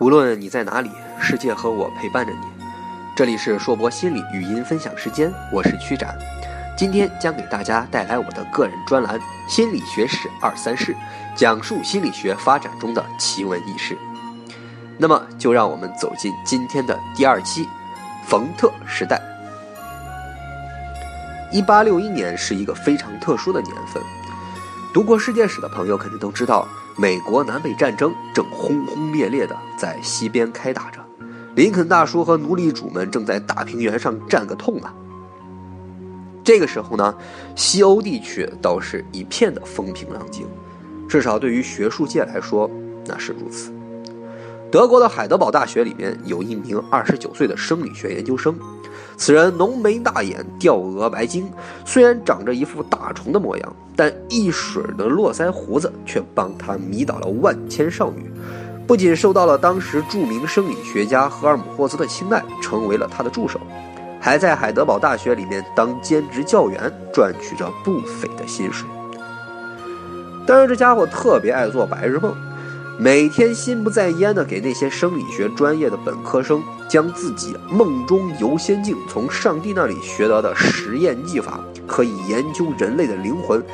无论你在哪里，世界和我陪伴着你。这里是硕博心理语音分享时间，我是曲展，今天将给大家带来我的个人专栏《心理学史二三事》，讲述心理学发展中的奇闻异事。那么，就让我们走进今天的第二期——冯特时代。一八六一年是一个非常特殊的年份，读过世界史的朋友肯定都知道。美国南北战争正轰轰烈烈地在西边开打着，林肯大叔和奴隶主们正在大平原上战个痛啊。这个时候呢，西欧地区倒是一片的风平浪静，至少对于学术界来说那是如此。德国的海德堡大学里面有一名二十九岁的生理学研究生。此人浓眉大眼，吊额白睛，虽然长着一副大虫的模样，但一水的络腮胡子却帮他迷倒了万千少女。不仅受到了当时著名生理学家赫尔姆霍兹的青睐，成为了他的助手，还在海德堡大学里面当兼职教员，赚取着不菲的薪水。但是，这家伙特别爱做白日梦。每天心不在焉地给那些生理学专业的本科生将自己梦中游仙境从上帝那里学得的实验技法，可以研究人类的灵魂，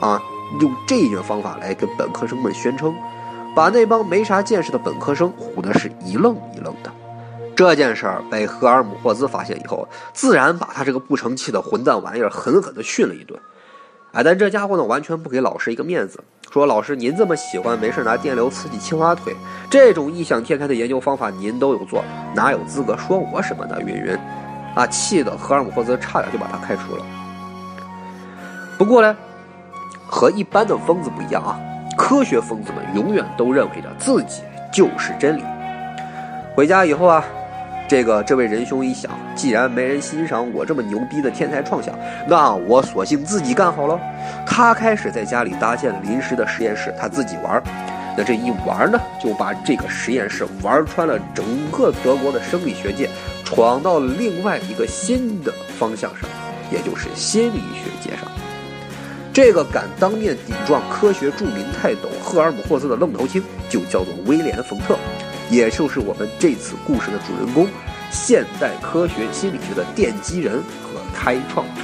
啊，用这种方法来跟本科生们宣称，把那帮没啥见识的本科生唬得是一愣一愣的。这件事儿被赫尔姆霍兹发现以后，自然把他这个不成器的混蛋玩意儿狠狠地训了一顿。哎，但这家伙呢，完全不给老师一个面子，说老师您这么喜欢，没事拿电流刺激青蛙腿，这种异想天开的研究方法您都有做，哪有资格说我什么呢？云云，啊，气得赫尔姆霍兹差点就把他开除了。不过呢，和一般的疯子不一样啊，科学疯子们永远都认为着自己就是真理。回家以后啊。这个这位仁兄一想，既然没人欣赏我这么牛逼的天才创想，那我索性自己干好了。他开始在家里搭建临时的实验室，他自己玩。那这一玩呢，就把这个实验室玩穿了整个德国的生理学界，闯到了另外一个新的方向上，也就是心理学界上。这个敢当面顶撞科学著名泰斗赫尔姆霍兹的愣头青，就叫做威廉·冯特。也就是我们这次故事的主人公，现代科学心理学的奠基人和开创者。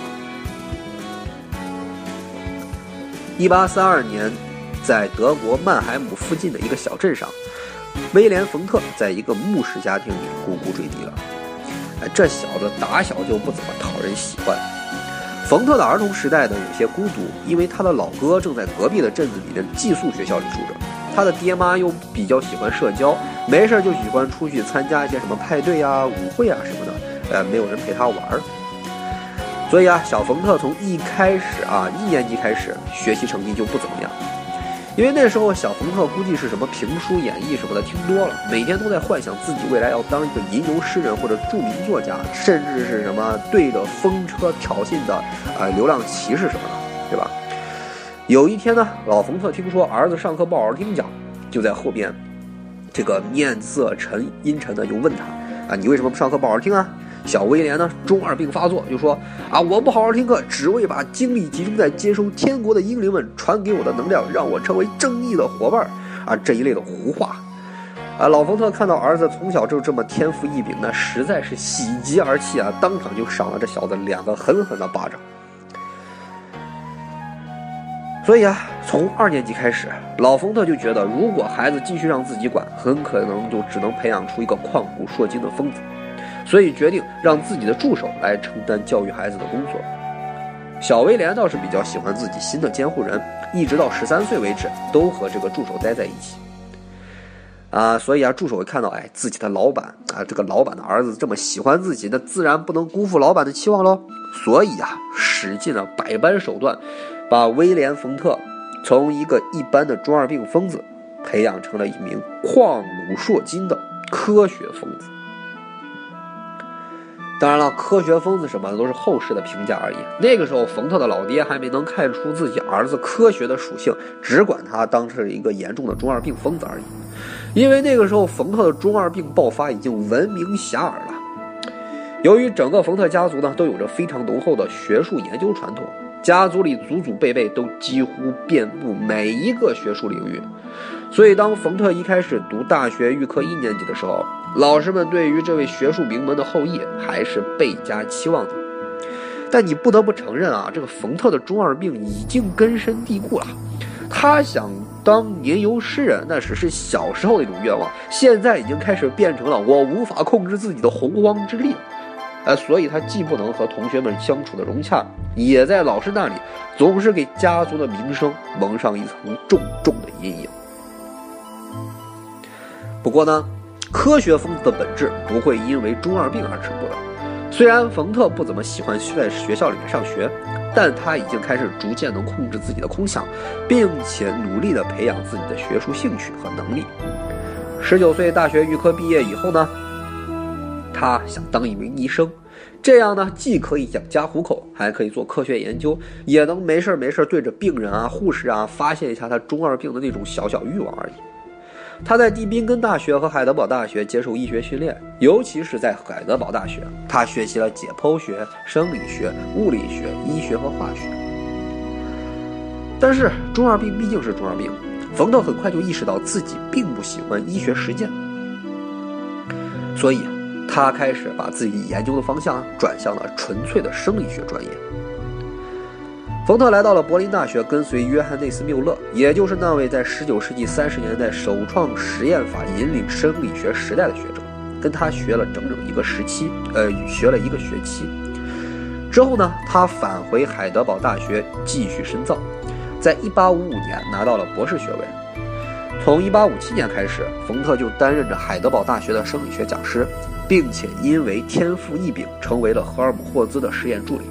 一八三二年，在德国曼海姆附近的一个小镇上，威廉·冯特在一个牧师家庭里咕咕坠地了。哎，这小子打小就不怎么讨人喜欢。冯特的儿童时代呢，有些孤独，因为他的老哥正在隔壁的镇子里的寄宿学校里住着。他的爹妈又比较喜欢社交，没事就喜欢出去参加一些什么派对啊、舞会啊什么的，呃，没有人陪他玩儿。所以啊，小冯特从一开始啊，一年级开始学习成绩就不怎么样，因为那时候小冯特估计是什么评书、演绎什么的听多了，每天都在幻想自己未来要当一个吟游诗人或者著名作家，甚至是什么对着风车挑衅的呃流浪骑士什么的，对吧？有一天呢，老冯特听说儿子上课不好好听讲，就在后边，这个面色沉阴沉的就问他：“啊，你为什么不上课不好好听啊？”小威廉呢，中二病发作，就说：“啊，我不好好听课，只为把精力集中在接收天国的英灵们传给我的能量，让我成为正义的伙伴啊，这一类的胡话。啊，老冯特看到儿子从小就这么天赋异禀，那实在是喜极而泣啊，当场就赏了这小子两个狠狠的巴掌。所以啊，从二年级开始，老冯特就觉得，如果孩子继续让自己管，很可能就只能培养出一个旷古烁今的疯子。所以决定让自己的助手来承担教育孩子的工作。小威廉倒是比较喜欢自己新的监护人，一直到十三岁为止，都和这个助手待在一起。啊，所以啊，助手看到，哎，自己的老板啊，这个老板的儿子这么喜欢自己，那自然不能辜负老板的期望喽。所以啊，使尽了百般手段。把威廉·冯特从一个一般的中二病疯子，培养成了一名旷古烁今的科学疯子。当然了，科学疯子什么的都是后世的评价而已。那个时候，冯特的老爹还没能看出自己儿子科学的属性，只管他当成一个严重的中二病疯子而已。因为那个时候，冯特的中二病爆发已经闻名遐迩了。由于整个冯特家族呢，都有着非常浓厚的学术研究传统。家族里祖祖辈辈都几乎遍布每一个学术领域，所以当冯特一开始读大学预科一年级的时候，老师们对于这位学术名门的后裔还是倍加期望的。但你不得不承认啊，这个冯特的中二病已经根深蒂固了。他想当吟游诗人，那只是小时候的一种愿望，现在已经开始变成了我无法控制自己的洪荒之力了。呃，所以他既不能和同学们相处的融洽，也在老师那里总是给家族的名声蒙上一层重重的阴影。不过呢，科学疯子的本质不会因为中二病而止步的。虽然冯特不怎么喜欢在学校里面上学，但他已经开始逐渐能控制自己的空想，并且努力的培养自己的学术兴趣和能力。十九岁大学预科毕业以后呢，他想当一名医生，这样呢既可以养家糊口，还可以做科学研究，也能没事没事对着病人啊、护士啊发泄一下他中二病的那种小小欲望而已。他在蒂宾根大学和海德堡大学接受医学训练，尤其是在海德堡大学，他学习了解剖学、生理学、物理学、医学和化学。但是中二病毕竟是中二病，冯特很快就意识到自己并不喜欢医学实践，所以他开始把自己研究的方向转向了纯粹的生理学专业。冯特来到了柏林大学，跟随约翰内斯缪勒，也就是那位在19世纪30年代首创实验法、引领生理学时代的学者，跟他学了整整一个时期，呃，学了一个学期。之后呢，他返回海德堡大学继续深造，在1855年拿到了博士学位。从1857年开始，冯特就担任着海德堡大学的生理学讲师，并且因为天赋异禀，成为了赫尔姆霍兹的实验助理。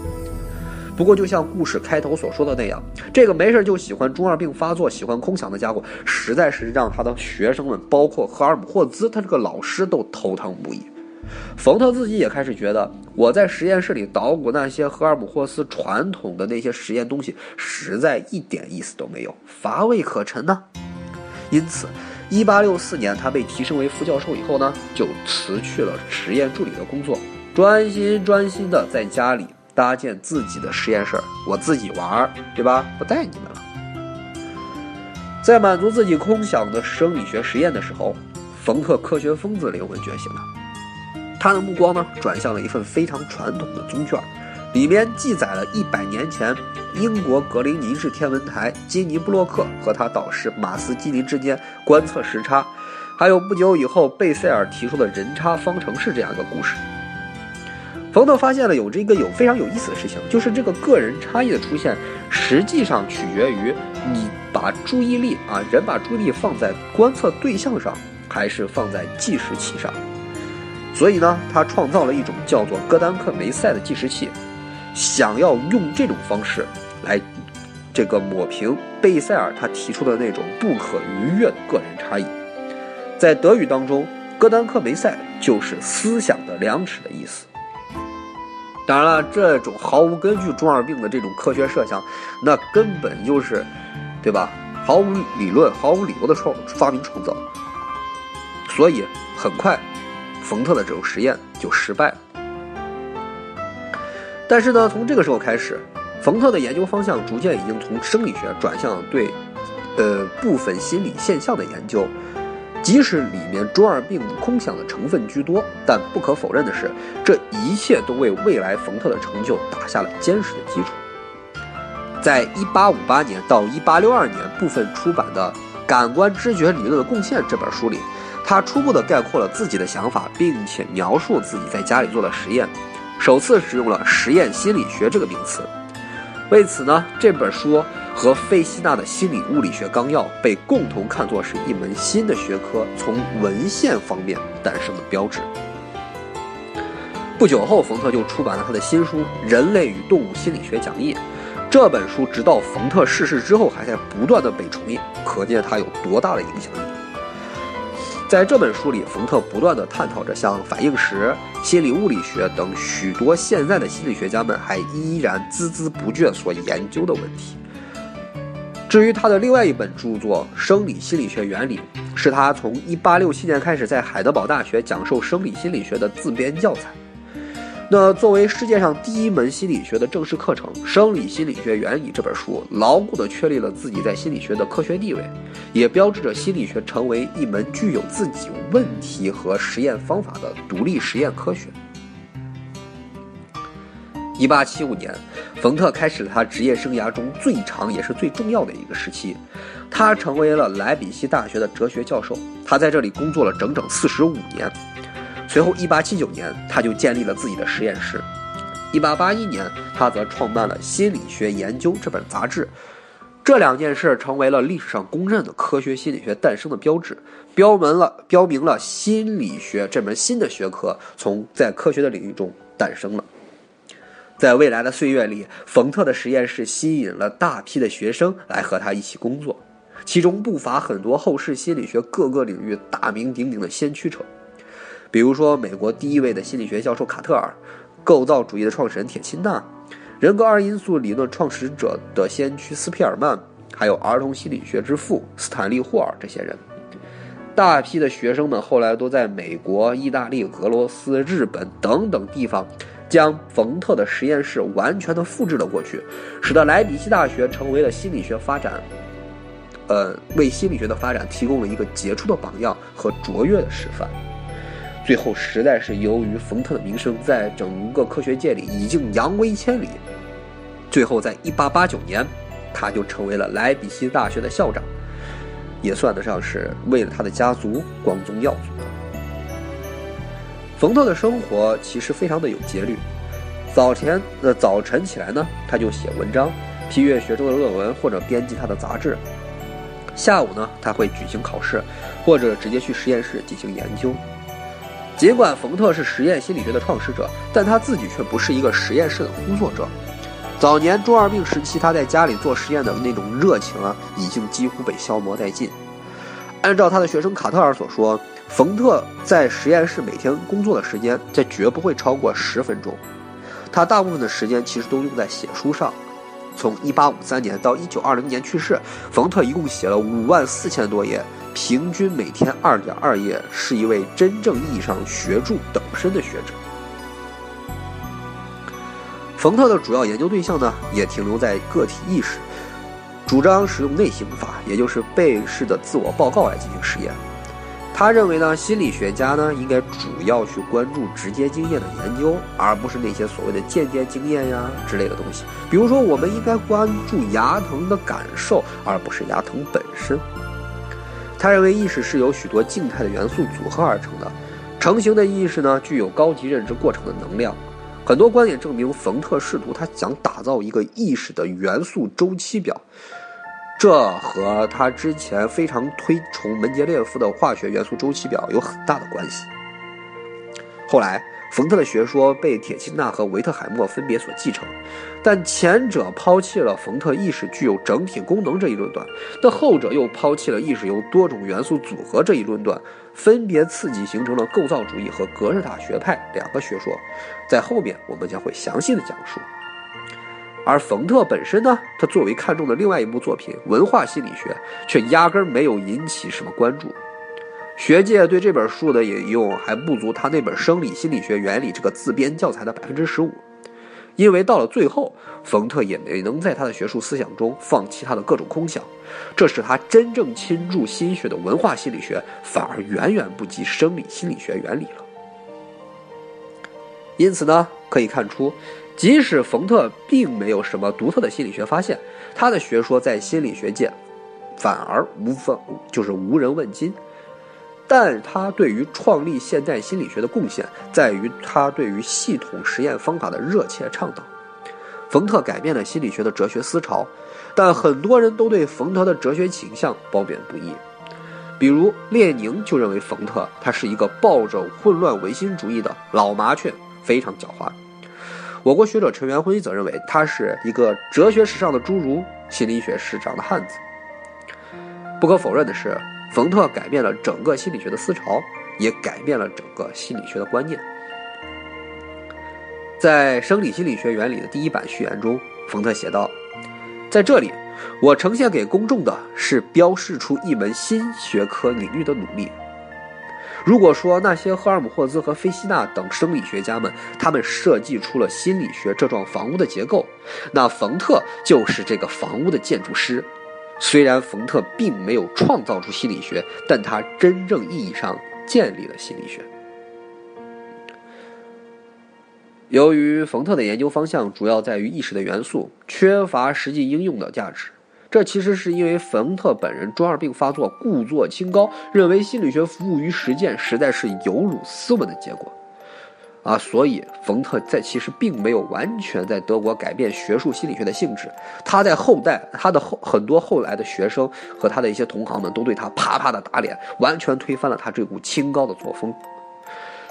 不过，就像故事开头所说的那样，这个没事就喜欢中二病发作、喜欢空想的家伙，实在是让他的学生们，包括赫尔姆霍兹他这个老师都头疼不已。冯特自己也开始觉得，我在实验室里捣鼓那些赫尔姆霍斯传统的那些实验东西，实在一点意思都没有，乏味可陈呢。因此，1864年他被提升为副教授以后呢，就辞去了实验助理的工作，专心专心的在家里。搭建自己的实验室，我自己玩儿，对吧？不带你们了。在满足自己空想的生理学实验的时候，冯特科学疯子灵魂觉醒了。他的目光呢，转向了一份非常传统的宗卷，里面记载了一百年前英国格林尼治天文台金尼布洛克和他导师马斯基林之间观测时差，还有不久以后贝塞尔提出的人差方程式这样一个故事。冯特发现了有这个有非常有意思的事情，就是这个个人差异的出现，实际上取决于你把注意力啊，人把注意力放在观测对象上，还是放在计时器上。所以呢，他创造了一种叫做戈丹克梅塞的计时器，想要用这种方式来这个抹平贝塞尔他提出的那种不可逾越的个人差异。在德语当中，戈丹克梅塞就是思想的量尺的意思。当然了，这种毫无根据中二病的这种科学设想，那根本就是，对吧？毫无理论、毫无理由的创发明创造。所以很快，冯特的这种实验就失败了。但是呢，从这个时候开始，冯特的研究方向逐渐已经从生理学转向对，呃，部分心理现象的研究。即使里面中二病空想的成分居多，但不可否认的是，这一切都为未来冯特的成就打下了坚实的基础。在1858年到1862年部分出版的《感官知觉理论的贡献》这本书里，他初步的概括了自己的想法，并且描述自己在家里做的实验，首次使用了“实验心理学”这个名词。为此呢，这本书。和费希纳的心理物理学纲要被共同看作是一门新的学科从文献方面诞生的标志。不久后，冯特就出版了他的新书《人类与动物心理学讲义》。这本书直到冯特逝世之后还在不断的被重印，可见他有多大的影响力。在这本书里，冯特不断地探讨着像反应时、心理物理学等许多现在的心理学家们还依然孜孜不倦所研究的问题。至于他的另外一本著作《生理心理学原理》，是他从1867年开始在海德堡大学讲授生理心理学的自编教材。那作为世界上第一门心理学的正式课程，《生理心理学原理》这本书牢固地确立了自己在心理学的科学地位，也标志着心理学成为一门具有自己问题和实验方法的独立实验科学。一八七五年，冯特开始了他职业生涯中最长也是最重要的一个时期，他成为了莱比锡大学的哲学教授，他在这里工作了整整四十五年。随后，一八七九年，他就建立了自己的实验室。一八八一年，他则创办了《心理学研究》这本杂志。这两件事成为了历史上公认的科学心理学诞生的标志，标明了标明了心理学这门新的学科从在科学的领域中诞生了。在未来的岁月里，冯特的实验室吸引了大批的学生来和他一起工作，其中不乏很多后世心理学各个领域大名鼎鼎的先驱者。比如说，美国第一位的心理学教授卡特尔，构造主义的创始人铁钦纳，人格二因素理论创始者的先驱斯皮尔曼，还有儿童心理学之父斯坦利霍尔这些人，大批的学生们后来都在美国、意大利、俄罗斯、日本等等地方，将冯特的实验室完全的复制了过去，使得莱比锡大学成为了心理学发展，呃，为心理学的发展提供了一个杰出的榜样和卓越的示范。最后，实在是由于冯特的名声在整个科学界里已经扬威千里，最后在1889年，他就成为了莱比锡大学的校长，也算得上是为了他的家族光宗耀祖。冯特的生活其实非常的有节律，早前呃早晨起来呢，他就写文章，批阅学生的论文或者编辑他的杂志；下午呢，他会举行考试，或者直接去实验室进行研究。尽管冯特是实验心理学的创始者，但他自己却不是一个实验室的工作者。早年中二病时期，他在家里做实验的那种热情啊，已经几乎被消磨殆尽。按照他的学生卡特尔所说，冯特在实验室每天工作的时间，这绝不会超过十分钟。他大部分的时间其实都用在写书上。从1853年到1920年去世，冯特一共写了5万四千多页。平均每天二点二页，是一位真正意义上学著等身的学者。冯特的主要研究对象呢，也停留在个体意识，主张使用内省法，也就是被试的自我报告来进行实验。他认为呢，心理学家呢应该主要去关注直接经验的研究，而不是那些所谓的间接经验呀之类的东西。比如说，我们应该关注牙疼的感受，而不是牙疼本身。他认为意识是由许多静态的元素组合而成的，成型的意识呢具有高级认知过程的能量。很多观点证明，冯特试图他想打造一个意识的元素周期表，这和他之前非常推崇门捷列夫的化学元素周期表有很大的关系。后来。冯特的学说被铁钦纳和维特海默分别所继承，但前者抛弃了冯特意识具有整体功能这一论断，那后者又抛弃了意识由多种元素组合这一论断，分别刺激形成了构造主义和格式塔学派两个学说，在后面我们将会详细的讲述。而冯特本身呢，他作为看重的另外一部作品《文化心理学》，却压根没有引起什么关注。学界对这本书的引用还不足他那本《生理心理学原理》这个自编教材的百分之十五，因为到了最后，冯特也没能在他的学术思想中放弃他的各种空想，这使他真正倾注心血的文化心理学反而远远不及生理心理学原理了。因此呢，可以看出，即使冯特并没有什么独特的心理学发现，他的学说在心理学界反而无分就是无人问津。但他对于创立现代心理学的贡献，在于他对于系统实验方法的热切倡导。冯特改变了心理学的哲学思潮，但很多人都对冯特的哲学倾向褒贬不一。比如列宁就认为冯特他是一个抱着混乱唯心主义的老麻雀，非常狡猾。我国学者陈元辉则认为他是一个哲学史上的侏儒，心理学史上的汉子。不可否认的是。冯特改变了整个心理学的思潮，也改变了整个心理学的观念。在《生理心理学原理》的第一版序言中，冯特写道：“在这里，我呈现给公众的是标示出一门新学科领域的努力。如果说那些赫尔姆霍兹和菲希纳等生理学家们，他们设计出了心理学这幢房屋的结构，那冯特就是这个房屋的建筑师。虽然冯特并没有创造出心理学，但他真正意义上建立了心理学。由于冯特的研究方向主要在于意识的元素，缺乏实际应用的价值。这其实是因为冯特本人中二病发作，故作清高，认为心理学服务于实践，实在是有辱斯文的结果。啊，所以冯特在其实并没有完全在德国改变学术心理学的性质。他在后代，他的后很多后来的学生和他的一些同行们都对他啪啪的打脸，完全推翻了他这股清高的作风。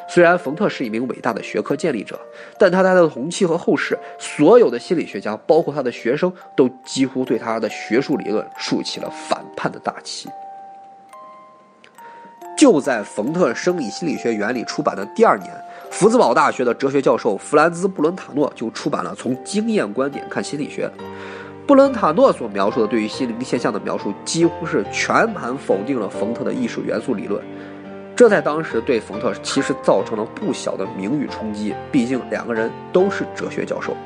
虽然冯特是一名伟大的学科建立者，但他在他的同期和后世所有的心理学家，包括他的学生，都几乎对他的学术理论竖起了反叛的大旗。就在冯特《生理心理学原理》出版的第二年。福兹堡大学的哲学教授弗兰兹·布伦塔诺就出版了《从经验观点看心理学》。布伦塔诺所描述的对于心灵现象的描述，几乎是全盘否定了冯特的艺术元素理论。这在当时对冯特其实造成了不小的名誉冲击，毕竟两个人都是哲学教授。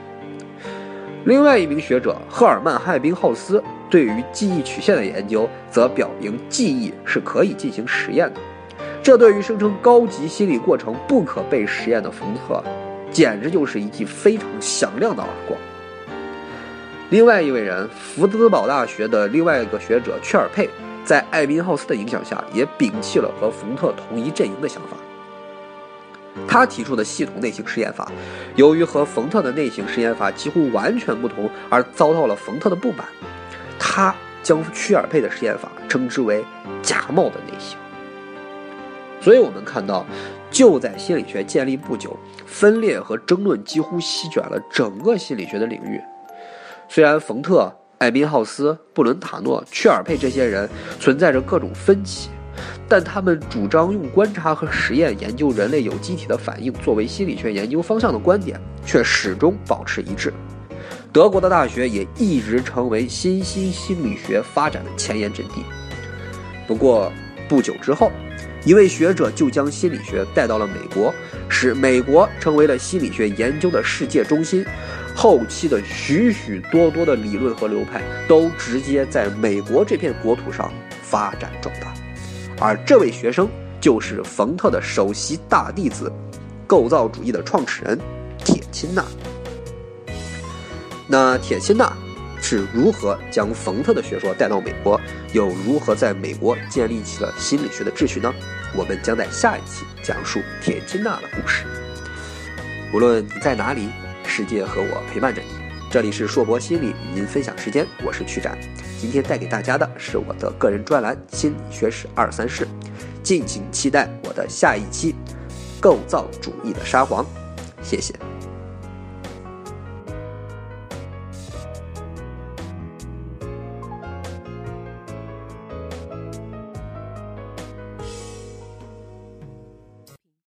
另外一名学者赫尔曼·汉宾浩斯对于记忆曲线的研究，则表明记忆是可以进行实验的。这对于声称高级心理过程不可被实验的冯特，简直就是一记非常响亮的耳光。另外一位人，福兹堡大学的另外一个学者屈尔佩，在艾宾浩斯的影响下，也摒弃了和冯特同一阵营的想法。他提出的系统内型实验法，由于和冯特的内型实验法几乎完全不同，而遭到了冯特的不满。他将屈尔佩的实验法称之为“假冒的内型”。所以，我们看到，就在心理学建立不久，分裂和争论几乎席卷了整个心理学的领域。虽然冯特、艾宾浩斯、布伦塔诺、屈尔佩这些人存在着各种分歧，但他们主张用观察和实验研究人类有机体的反应作为心理学研究方向的观点，却始终保持一致。德国的大学也一直成为新兴心理学发展的前沿阵地。不过，不久之后。一位学者就将心理学带到了美国，使美国成为了心理学研究的世界中心。后期的许许多多的理论和流派都直接在美国这片国土上发展壮大。而这位学生就是冯特的首席大弟子，构造主义的创始人铁钦纳。那铁钦纳。是如何将冯特的学说带到美国，又如何在美国建立起了心理学的秩序呢？我们将在下一期讲述铁金娜的故事。无论你在哪里，世界和我陪伴着你。这里是硕博心理与您分享时间，我是曲展。今天带给大家的是我的个人专栏《心理学史二三事》，敬请期待我的下一期《构造主义的沙皇》。谢谢。